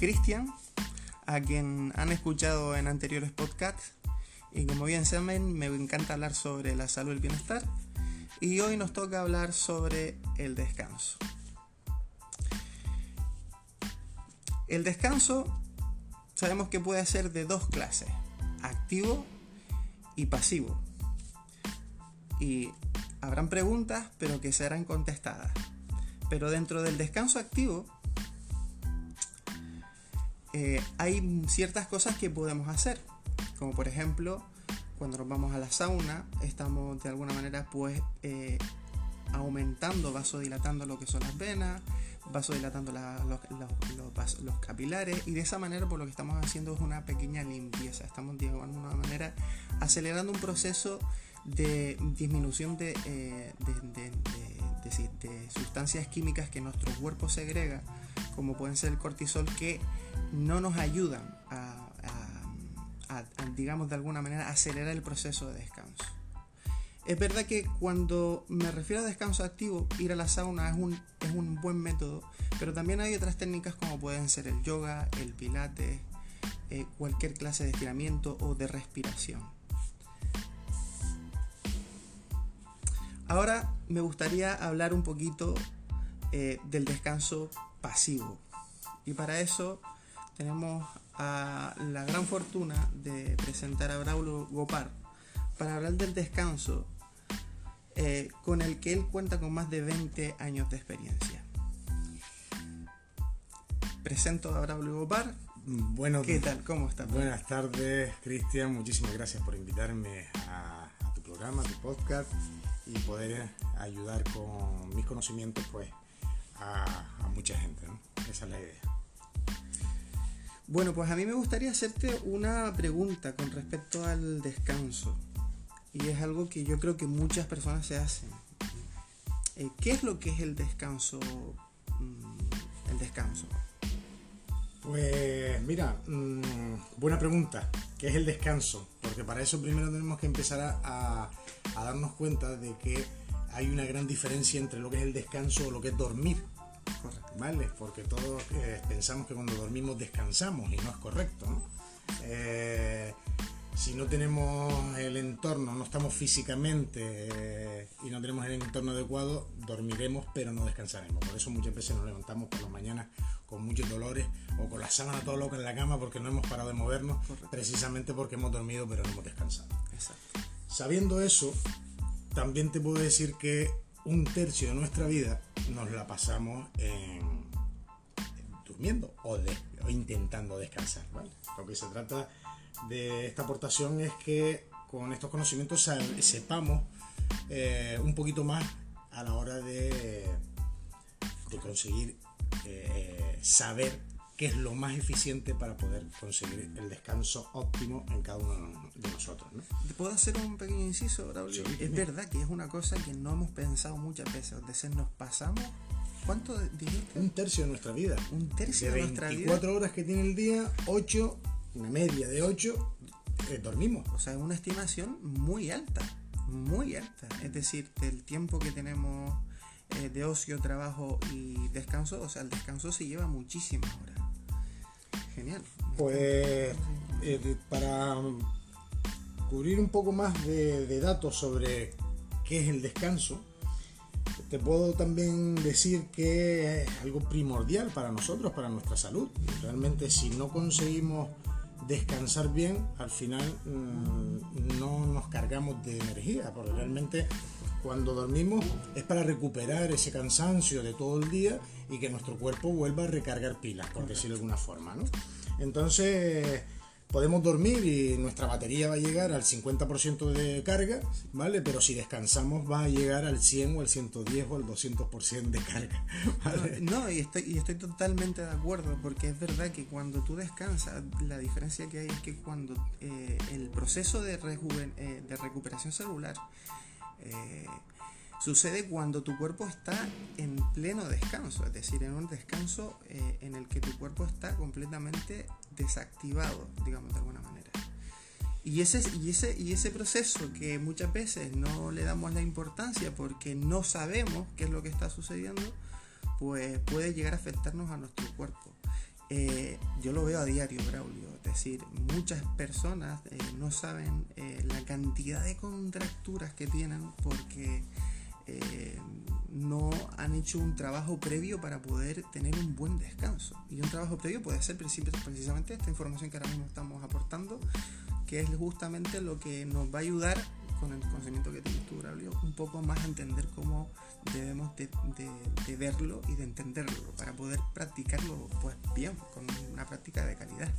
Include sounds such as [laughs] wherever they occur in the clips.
Cristian, a quien han escuchado en anteriores podcasts. Y como bien saben, me encanta hablar sobre la salud y el bienestar. Y hoy nos toca hablar sobre el descanso. El descanso sabemos que puede ser de dos clases, activo y pasivo. Y habrán preguntas, pero que serán contestadas. Pero dentro del descanso activo eh, hay ciertas cosas que podemos hacer. Como por ejemplo, cuando nos vamos a la sauna, estamos de alguna manera pues eh, aumentando, vasodilatando lo que son las venas, vasodilatando los, los, capilares y de esa manera por lo que estamos haciendo es una pequeña limpieza. Estamos de alguna manera acelerando un proceso de disminución de, eh, sustancias químicas que nuestro cuerpo segrega, como pueden ser el cortisol, que no nos ayudan a, digamos, de alguna manera, acelerar el proceso de descanso. Es verdad que cuando me refiero a descanso activo, ir a la sauna es un, es un buen método, pero también hay otras técnicas como pueden ser el yoga, el pilates, eh, cualquier clase de estiramiento o de respiración. Ahora me gustaría hablar un poquito eh, del descanso pasivo. Y para eso tenemos a la gran fortuna de presentar a Braulio Gopar para hablar del descanso eh, con el que él cuenta con más de 20 años de experiencia. Presento a Braulio Gopar. Bueno, ¿Qué tal? ¿Cómo estás? Buenas tardes, Cristian. Muchísimas gracias por invitarme a, a tu programa, a tu podcast y poder ayudar con mis conocimientos pues a, mucha gente. Esa es la idea. Bueno, pues a mí me gustaría hacerte una pregunta con respecto al descanso. Y es algo que yo creo que muchas personas se hacen. Eh, ¿Qué es lo que es el descanso? Mm, el descanso. Pues mira, mm, buena pregunta. ¿Qué es el descanso? Porque para eso primero tenemos que empezar a, darnos cuenta de que hay una gran diferencia entre lo que es el descanso o lo que es dormir. ¿Vale? Porque todos eh, pensamos que cuando dormimos descansamos y no es correcto. ¿no? Eh, si no tenemos el entorno, no estamos físicamente eh, y no tenemos el entorno adecuado, dormiremos pero no descansaremos. Por eso muchas veces nos levantamos por las mañanas con muchos dolores o con la sábana todo loca en la cama porque no hemos parado de movernos, precisamente porque hemos dormido pero no hemos descansado. Sabiendo eso, también te puedo decir que un tercio de nuestra vida nos la pasamos en, durmiendo o, intentando descansar. Lo que se trata de esta aportación es que con estos conocimientos sepamos eh, un poquito más a la hora de, de conseguir eh, saber qué es lo más eficiente para poder conseguir el descanso óptimo en cada uno de nosotros. ¿no? ¿Puedo hacer un pequeño inciso, es verdad que es una cosa que no hemos pensado muchas veces. Es decir, nos pasamos ¿Cuánto dijiste? Un tercio de nuestra vida. Un tercio de, nuestra vida. 24 horas que tiene el día, 8 una media de 8, eh, dormimos. O sea, es una estimación muy alta, muy alta. Es decir, del tiempo que tenemos eh, de ocio, trabajo y descanso, o sea, el descanso se lleva muchísimas horas. Genial. Pues eh, para cubrir un poco más de, datos sobre qué es el descanso, te puedo también decir que es algo primordial para nosotros, para nuestra salud. Realmente si no conseguimos descansar bien, al final mm, no nos cargamos de energía, porque realmente cuando dormimos es para recuperar ese cansancio de todo el día y que nuestro cuerpo vuelva a recargar pilas, por decirlo de alguna forma. ¿no? Entonces, podemos dormir y nuestra batería va a llegar al 50% de carga, ¿vale? Pero si descansamos va a llegar al 100 o al 110 o al 200% de carga, [laughs] No, y estoy, y estoy totalmente de acuerdo, porque es verdad que cuando tú descansas, la diferencia que hay es que cuando eh, el proceso de, eh, de recuperación celular eh, sucede cuando tu cuerpo está en pleno descanso, es decir, en un descanso eh, en el que tu cuerpo está completamente desactivado, digamos de alguna manera. Y ese, y, ese, y ese proceso que muchas veces no le damos la importancia porque no sabemos qué es lo que está sucediendo, pues puede llegar a afectarnos a nuestro cuerpo. Eh, yo lo veo a diario, Braulio. Es decir, muchas personas eh, no saben la cantidad de contracturas que tienen porque no han hecho un trabajo previo para poder tener un buen descanso. Y un trabajo previo puede ser precisamente esta información que ahora mismo estamos aportando, que es justamente lo que nos va a ayudar con el conocimiento que tienes tú, Braulio, un poco más a entender cómo debemos de, verlo y de entenderlo para poder practicarlo pues bien, con una práctica de calidad.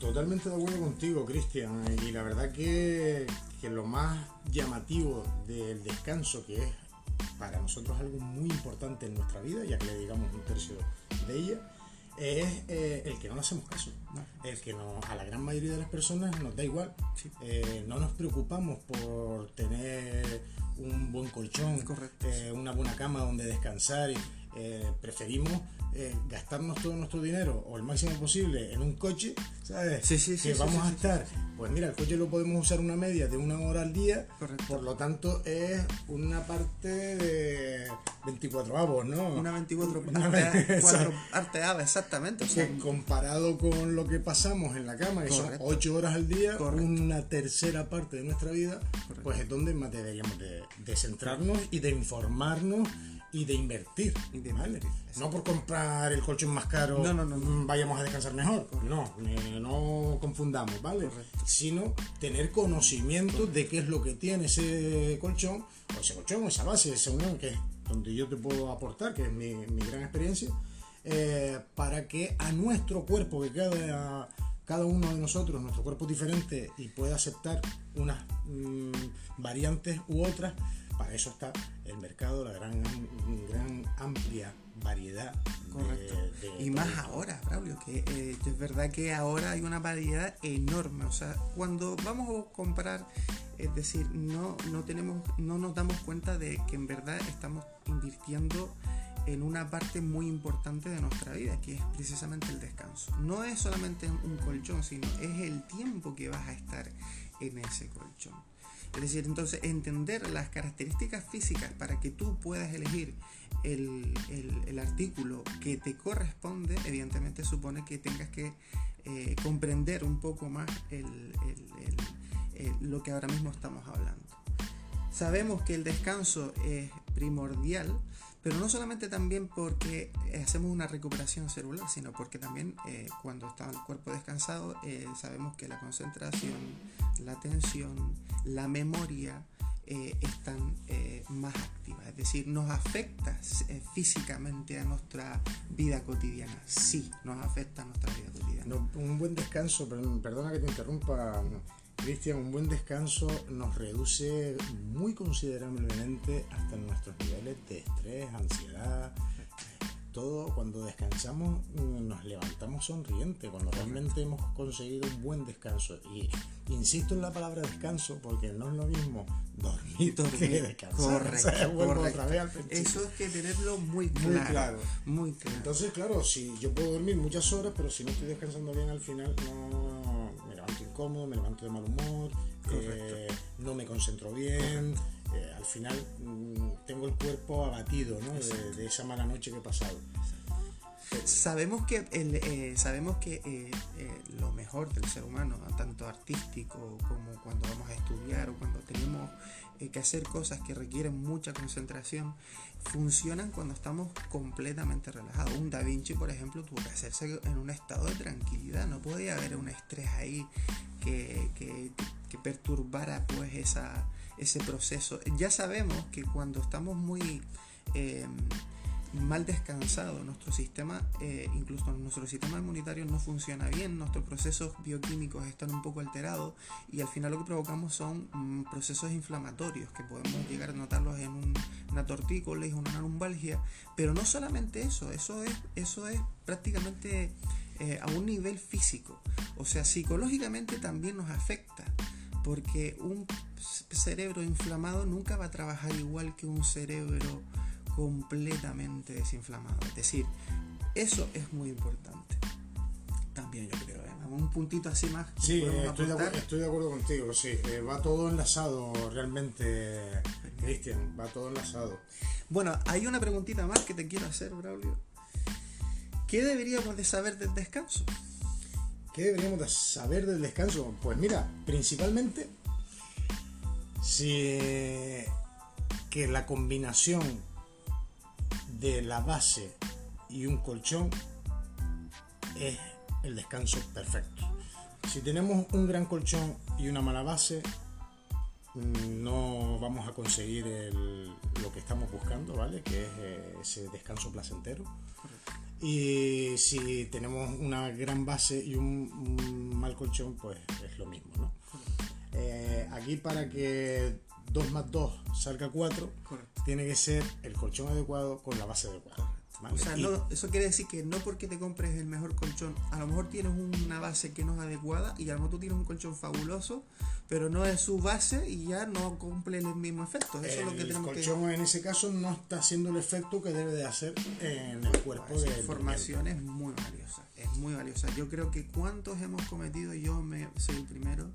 Totalmente de acuerdo contigo, Cristian. Y la verdad que, que, lo más llamativo del descanso, que es para nosotros algo muy importante en nuestra vida, ya que le digamos un tercio de ella, es eh, el que no le hacemos caso. El que no, a la gran mayoría de las personas nos da igual. Eh, no nos preocupamos por tener un buen colchón, eh, una buena cama donde descansar. Preferimos eh, gastarnos todo nuestro dinero o el máximo posible en un coche, ¿sabes? Sí, sí, que vamos a estar, pues mira, el coche lo podemos usar una media de una hora al día, por lo tanto es una parte de 24 avos, ¿no? Una 24 arteada, [laughs] exactamente. que comparado con lo que pasamos en la cama, que son 8 horas al día, una tercera parte de nuestra vida, pues es donde más deberíamos de, de centrarnos y de informarnos y de invertir. No por comprar el colchón más caro mm, vayamos a descansar mejor. No, no confundamos, ¿vale? Sino tener conocimiento de qué es lo que tiene ese colchón, o ese colchón, o esa base, esa unión, que es donde yo te puedo aportar, que es mi, gran experiencia, eh, para que a nuestro cuerpo, que cada, cada uno de nosotros, nuestro cuerpo es diferente y pueda aceptar unas mm, variantes u otras, para eso está el mercado, la gran, gran amplia variedad. Correcto. y más ahora, Braulio, que eh, es verdad que ahora hay una variedad enorme. O sea, cuando vamos a comprar, es decir, no, no, tenemos, no nos damos cuenta de que en verdad estamos invirtiendo en una parte muy importante de nuestra vida, que es precisamente el descanso. No es solamente un colchón, sino es el tiempo que vas a estar en ese colchón. Es decir, entonces entender las características físicas para que tú puedas elegir el, artículo que te corresponde, evidentemente supone que tengas que eh, comprender un poco más lo que ahora mismo estamos hablando. Sabemos que el descanso es primordial pero no solamente también porque hacemos una recuperación celular, sino porque también eh, cuando está el cuerpo descansado eh, sabemos que la concentración, la atención, la memoria eh, están más activas. Es decir, nos afecta físicamente a nuestra vida cotidiana. Sí, nos afecta a nuestra vida cotidiana. un buen descanso, perdona que te interrumpa Cristian, un buen descanso nos reduce muy considerablemente hasta nuestros niveles de estrés, ansiedad. Todo cuando descansamos nos levantamos sonrientes, cuando realmente hemos conseguido un buen descanso. Y insisto en la palabra descanso porque no es lo mismo dormir, que descansar. [laughs] Correcto, Eso es que tenerlo muy claro, muy claro. Entonces, claro, si yo puedo dormir muchas horas, pero si no estoy descansando bien al final no incómodo, me levanto de mal humor, eh, no me concentro bien, eh, al final mm, tengo el cuerpo abatido de, esa mala noche que he pasado. Sabemos que, el, eh, sabemos que lo mejor del ser humano, tanto artístico como cuando vamos a estudiar o cuando tenemos que hacer cosas que requieren mucha concentración, funcionan cuando estamos completamente relajados. Un Da Vinci, por ejemplo, tuvo que hacerse en un estado de tranquilidad, no podía haber un estrés ahí que, que, perturbara pues esa, ese proceso. Ya sabemos que cuando estamos muy... Eh, mal descansado, nuestro sistema, eh, incluso nuestro sistema inmunitario no funciona bien, nuestros procesos bioquímicos están un poco alterados y al final lo que provocamos son mm, procesos inflamatorios que podemos llegar a notarlos en una tortícolis, una lumbalgia, pero no solamente eso, eso es, eso es prácticamente eh, a un nivel físico, o sea, psicológicamente también nos afecta porque un cerebro inflamado nunca va a trabajar igual que un cerebro completamente desinflamado. Es decir, eso es muy importante. También yo creo, ¿eh? un puntito así más. Sí, estoy de, acuerdo contigo, sí. Eh, va todo enlazado realmente, Cristian, va todo enlazado. Bueno, hay una preguntita más que te quiero hacer, Braulio. ¿Qué deberíamos de saber del descanso? ¿Qué deberíamos de saber del descanso? Pues mira, principalmente si que la combinación de la base y un colchón es el descanso perfecto. Si tenemos un gran colchón y una mala base, no vamos a conseguir lo que estamos buscando, ¿vale? Que es eh, ese descanso placentero. Y si tenemos una gran base y un, mal colchón, pues es lo mismo, ¿no? Eh, aquí para que 2 más 2 salga 4, tiene que ser el colchón adecuado con la base adecuada. O sea, eso quiere decir que no porque te compres el mejor colchón, a lo mejor tienes una base que no es adecuada y a lo mejor tú tienes un colchón fabuloso, pero no es su base y ya no cumple el mismo efecto. Eso el es lo que tenemos colchón en ese caso no está haciendo el efecto que debe de hacer en el cuerpo pues de información es muy valiosa, es muy valiosa. Yo creo que cuántos hemos cometido, yo me soy el primero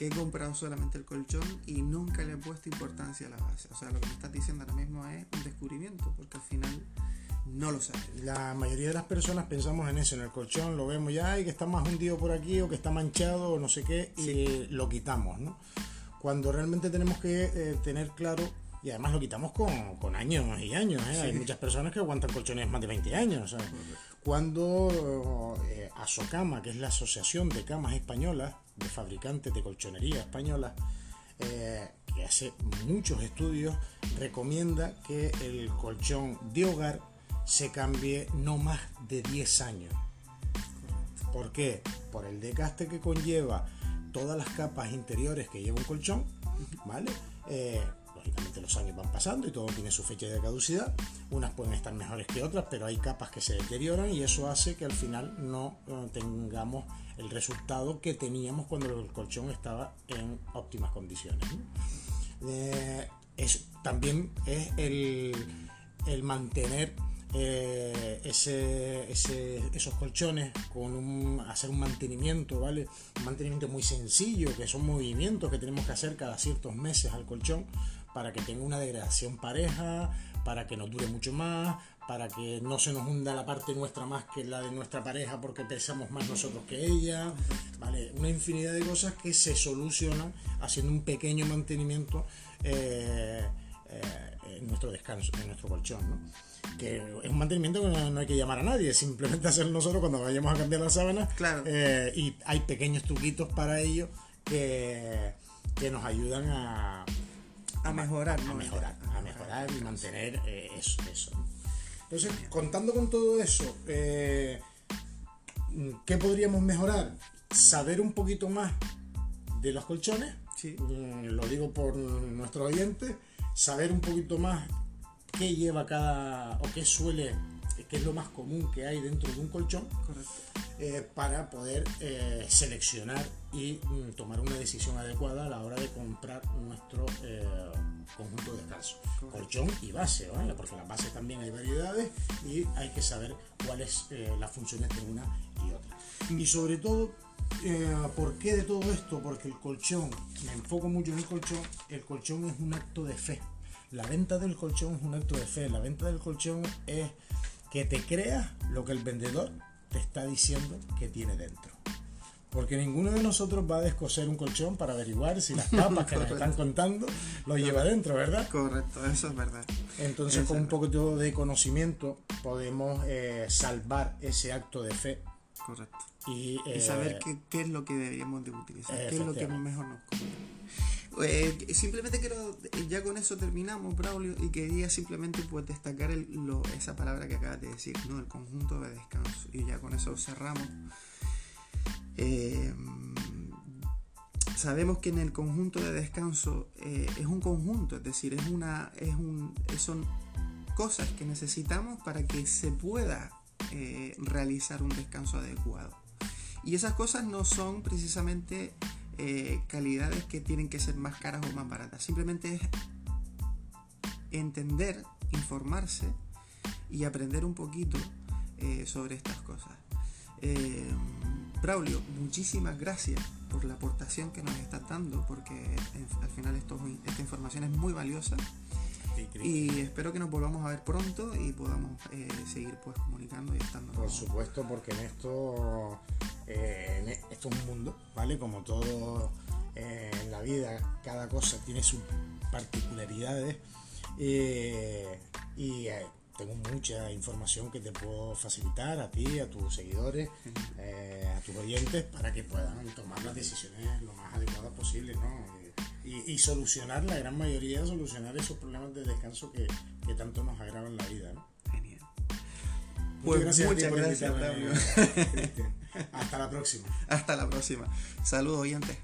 que he comprado solamente el colchón y nunca le he puesto importancia a la base. O sea, lo que me estás diciendo ahora mismo es un descubrimiento, porque al final no lo sabes. La mayoría de las personas pensamos en eso, en el colchón, lo vemos ya, y que está más hundido por aquí o que está manchado o no sé qué, y lo quitamos, ¿no? Cuando realmente tenemos que eh, tener claro, y además lo quitamos con, años y años, ¿eh? hay muchas personas que aguantan colchones más de 20 años. Cuando eh, Asocama, que es la Asociación de Camas Españolas, de fabricantes de colchonería española, eh, que hace muchos estudios, recomienda que el colchón de hogar se cambie no más de 10 años. ¿Por qué? Por el desgaste que conlleva todas las capas interiores que lleva un colchón, ¿vale? Eh, lógicamente los años van pasando y todo tiene su fecha de caducidad. Unas pueden estar mejores que otras, pero hay capas que se deterioran y eso hace que al final no eh, tengamos el resultado que teníamos cuando el colchón estaba en óptimas condiciones. Eh, también es el, el mantener eh, ese, esos colchones con un, hacer un mantenimiento, ¿vale? Un mantenimiento muy sencillo, que son movimientos que tenemos que hacer cada ciertos meses al colchón para que tenga una degradación pareja, para que nos dure mucho más, para que no se nos hunda la parte nuestra más que la de nuestra pareja porque pesamos más nosotros que ella, ¿vale? Una infinidad de cosas que se solucionan haciendo un pequeño mantenimiento eh, eh, en nuestro descanso, en nuestro colchón, ¿no? que es un mantenimiento que no, hay que llamar a nadie, simplemente hacer nosotros cuando vayamos a cambiar las sábanas. Eh, y hay pequeños truquitos para ello que, que nos ayudan a, a mejorar, a, mejorar, a mejorar y mantener eh, eso. eso Entonces, contando con todo eso, eh, ¿qué podríamos mejorar? Saber un poquito más de los colchones, mm, lo digo por nuestro oyente, saber un poquito más qué lleva cada o qué suele, qué es lo más común que hay dentro de un colchón, eh, para poder eh, seleccionar y mm, tomar una decisión adecuada a la hora de comprar nuestro eh, conjunto de descanso. Colchón y base, ¿vale? porque las bases también hay variedades y hay que saber cuáles las funciones de una y otra. Y sobre todo, ¿por qué de todo esto? Porque el colchón, me enfoco mucho en el colchón, el colchón es un acto de fe la venta del colchón es un acto de fe. La venta del colchón es que te creas lo que el vendedor te está diciendo que tiene dentro. Porque ninguno de nosotros va a descoser un colchón para averiguar si las papas que nos están contando lo lleva dentro, ¿verdad? Correcto, eso es verdad. Entonces, con un poquito de conocimiento podemos eh, salvar ese acto de fe. Correcto. Y, saber eh, qué, es lo que deberíamos de utilizar, qué es lo que mejor nos conviene. Eh, simplemente quiero, ya con eso terminamos, Braulio, y quería simplemente pues destacar esa palabra que acabas de decir, ¿no? El conjunto de descanso. Y ya con eso cerramos. Eh, sabemos que en el conjunto de descanso eh, es un conjunto, es decir, es una, es un, son cosas que necesitamos para que se pueda realizar un descanso adecuado. Y esas cosas no son precisamente eh, calidades que tienen que ser más caras o más baratas. Simplemente es entender, informarse y aprender un poquito eh, sobre estas cosas. Eh, Braulio, muchísimas gracias por la aportación que nos estás dando, porque al final esto, esta información es muy valiosa. Y espero que nos volvamos a ver pronto y podamos eh, seguir pues comunicando y estando. Por supuesto, porque en esto, eh, esto es un mundo, ¿vale? Como todo eh, en la vida, cada cosa tiene sus particularidades. eh, y eh, tengo mucha información que te puedo facilitar a ti, a tus seguidores, eh, a tus oyentes, para que puedan tomar las decisiones lo más adecuadas posible, ¿no? Y, y solucionar, la gran mayoría, solucionar esos problemas de descanso que, que tanto nos agravan la vida, ¿no? Genial. Muchas Pues gracias, muchas gracias, Octavio. Hasta la próxima. Hasta la próxima. Saludos oyentes.